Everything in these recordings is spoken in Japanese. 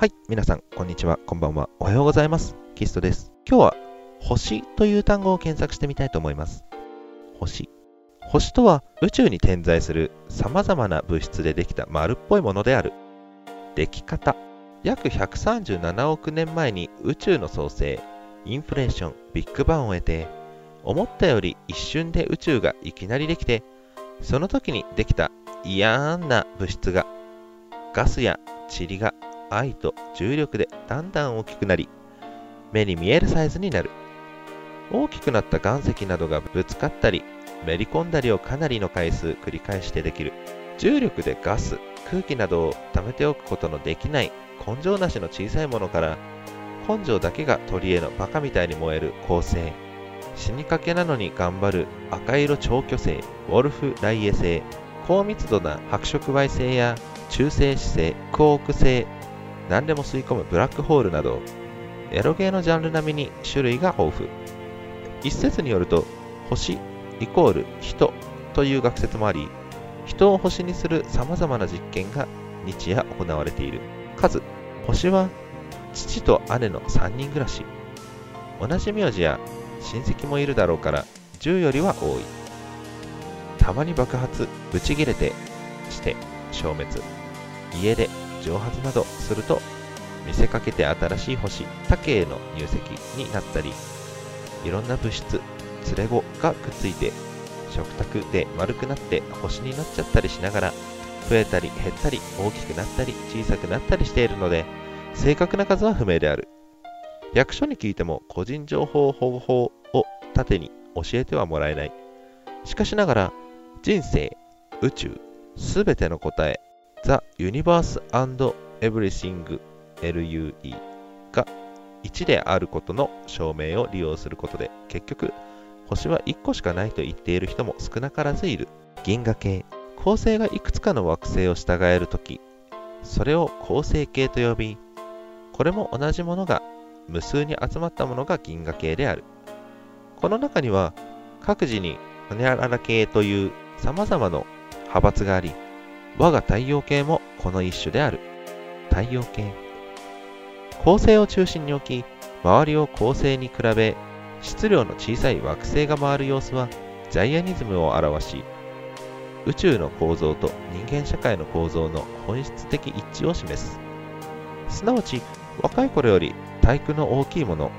はい、皆さん、こんにちは、こんばんは、おはようございます。キストです。今日は、星という単語を検索してみたいと思います。星。星とは、宇宙に点在する様々な物質でできた丸っぽいものである。でき方。約137億年前に宇宙の創生、インフレーション、ビッグバンを得て、思ったより一瞬で宇宙がいきなりできて、その時にできた嫌な物質が、ガスや塵が愛と重力でだんだん大きくなり、目に見えるサイズになる。大きくなった岩石などがぶつかったり、めり込んだりをかなりの回数繰り返してできる。重力でガス、空気などを溜めておくことのできない根性なしの小さいものから、根性だけが鳥へのバカみたいに燃える恒星。死にかけなのに頑張る赤色超巨星、ウォルフ・ライエ星。高密度な白色矮星や中性子星、クオーク星、何でも吸い込むブラックホールなど、エロゲーのジャンル並みに種類が豊富。一説によると、星イコール人という学説もあり、人を星にする様々な実験が日夜行われている。数、星は父と姉の3人暮らし。同じ名字や親戚もいるだろうから10よりは多い。たまに爆発、ブチ切れてして消滅。家出、蒸発などすると見せかけて新しい星、他家への入籍になったり、いろんな物質、連れ子がくっついて食卓で丸くなって星になっちゃったりしながら増えたり減ったり大きくなったり小さくなったりしているので正確な数は不明である。役所に聞いても個人情報保護法を盾に教えてはもらえない。しかしながら人生宇宙すべての答え The Universe and Everything LUE が1であることの証明を利用することで結局星は1個しかないと言っている人も少なからずいる。銀河系。恒星がいくつかの惑星を従えるときそれを恒星系と呼びこれも同じものが無数に集まったものが銀河系である。この中には各自にホニャララ系という様々な派閥があり我が太陽系もこの一種である。太陽系。恒星を中心に置き周りを恒星に比べ質量の小さい惑星が回る様子はジャイアニズムを表し宇宙の構造と人間社会の構造の本質的一致を示す。すなわち若い頃より体育の大きいもの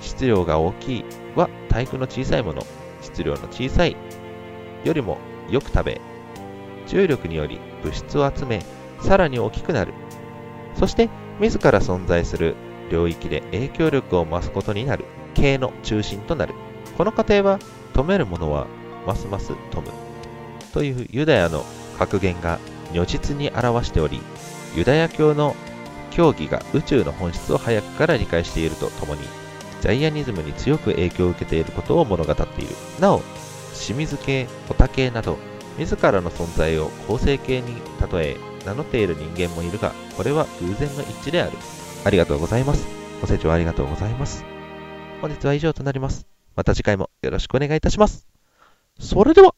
質量が大きいは体育の小さいもの質量の小さいよりもよく食べ重力により物質を集めさらに大きくなるそして自ら存在する領域で影響力を増すことになる系の中心となる。この過程は、止めるものはますます富む。というユダヤの格言が如実に表しており、ユダヤ教の教義が宇宙の本質を早くから理解しているとともに、ジャイアニズムに強く影響を受けていることを物語っている。なお、清水系、オタ系など、自らの存在を構成形に例え、名乗っている人間もいるが、これは偶然の一致である。ありがとうございます。ご清聴ありがとうございます。本日は以上となります。また次回もよろしくお願いいたします。それでは。